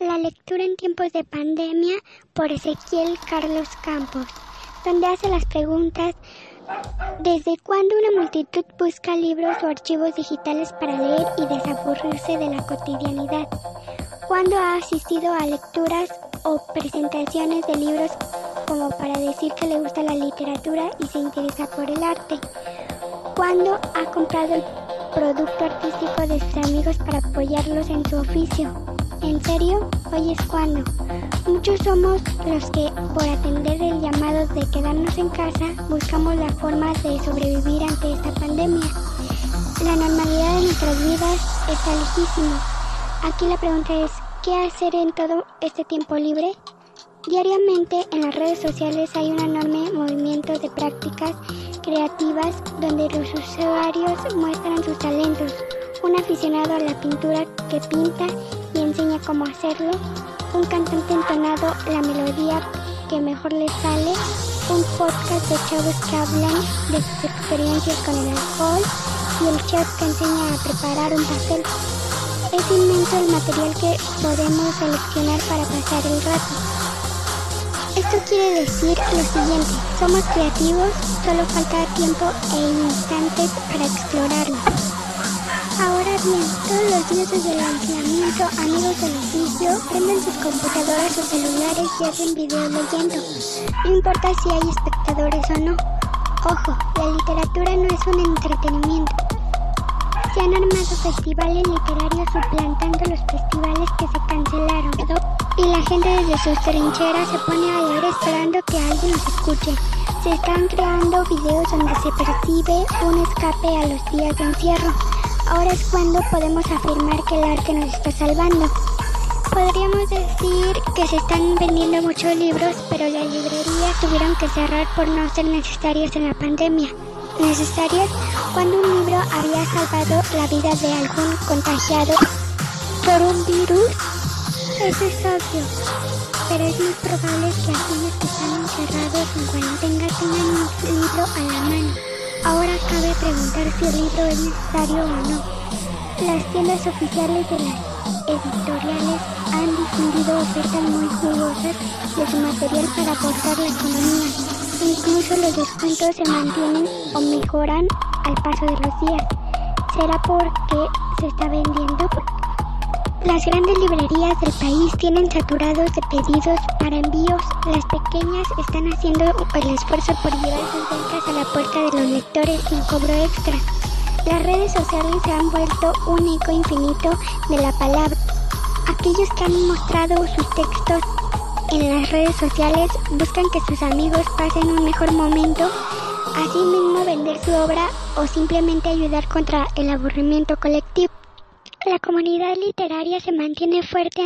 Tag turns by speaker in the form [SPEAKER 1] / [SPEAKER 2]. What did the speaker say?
[SPEAKER 1] La lectura en tiempos de pandemia por Ezequiel Carlos Campos, donde hace las preguntas ¿Desde cuándo una multitud busca libros o archivos digitales para leer y desaburrirse de la cotidianidad? ¿Cuándo ha asistido a lecturas o presentaciones de libros como para decir que le gusta la literatura y se interesa por el arte? ¿Cuándo ha comprado el producto artístico de sus amigos para apoyarlos en su oficio? ¿En serio? Hoy es cuando. Muchos somos los que, por atender el llamado de quedarnos en casa, buscamos la forma de sobrevivir ante esta pandemia. La normalidad de nuestras vidas está lejísimo. Aquí la pregunta es, ¿qué hacer en todo este tiempo libre? Diariamente en las redes sociales hay un enorme movimiento de prácticas creativas donde los usuarios muestran sus talentos. Un aficionado a la pintura que pinta y enseña cómo hacerlo, un cantante entonado la melodía que mejor le sale, un podcast de chavos que hablan de sus experiencias con el alcohol y el chef que enseña a preparar un pastel. Es inmenso el material que podemos seleccionar para pasar el rato. Esto quiere decir lo siguiente, somos creativos, solo falta tiempo e instantes para explorarlo. Todos los días desde el aislamiento, amigos del oficio prenden sus computadoras o celulares y hacen videos leyendo. No importa si hay espectadores o no. Ojo, la literatura no es un entretenimiento. Se han armado festivales literarios suplantando los festivales que se cancelaron. Y la gente desde sus trincheras se pone a leer esperando que alguien los escuche. Se están creando videos donde se percibe un escape a los días de encierro. Ahora es cuando podemos afirmar que el arte nos está salvando. Podríamos decir que se están vendiendo muchos libros, pero las librerías tuvieron que cerrar por no ser necesarias en la pandemia. Necesarias cuando un libro había salvado la vida de algún contagiado por un virus. Eso es obvio, pero es muy probable que aquellos que están encerrados en cuarentena tengan un libro a la mano. Ahora cabe preguntar si el libro es necesario o no. Las tiendas oficiales de las editoriales han difundido ofertas muy jugosas de su material para aportar la economía. Incluso los descuentos se mantienen o mejoran al paso de los días. ¿Será porque se está vendiendo? Las grandes librerías del país tienen saturados de pedidos para envíos. Las pequeñas están haciendo el esfuerzo por llevar sus ventas a la puerta de los lectores sin cobro extra. Las redes sociales se han vuelto un eco infinito de la palabra. Aquellos que han mostrado sus textos en las redes sociales buscan que sus amigos pasen un mejor momento, asimismo vender su obra o simplemente ayudar contra el aburrimiento colectivo. La comunidad literaria se mantiene fuerte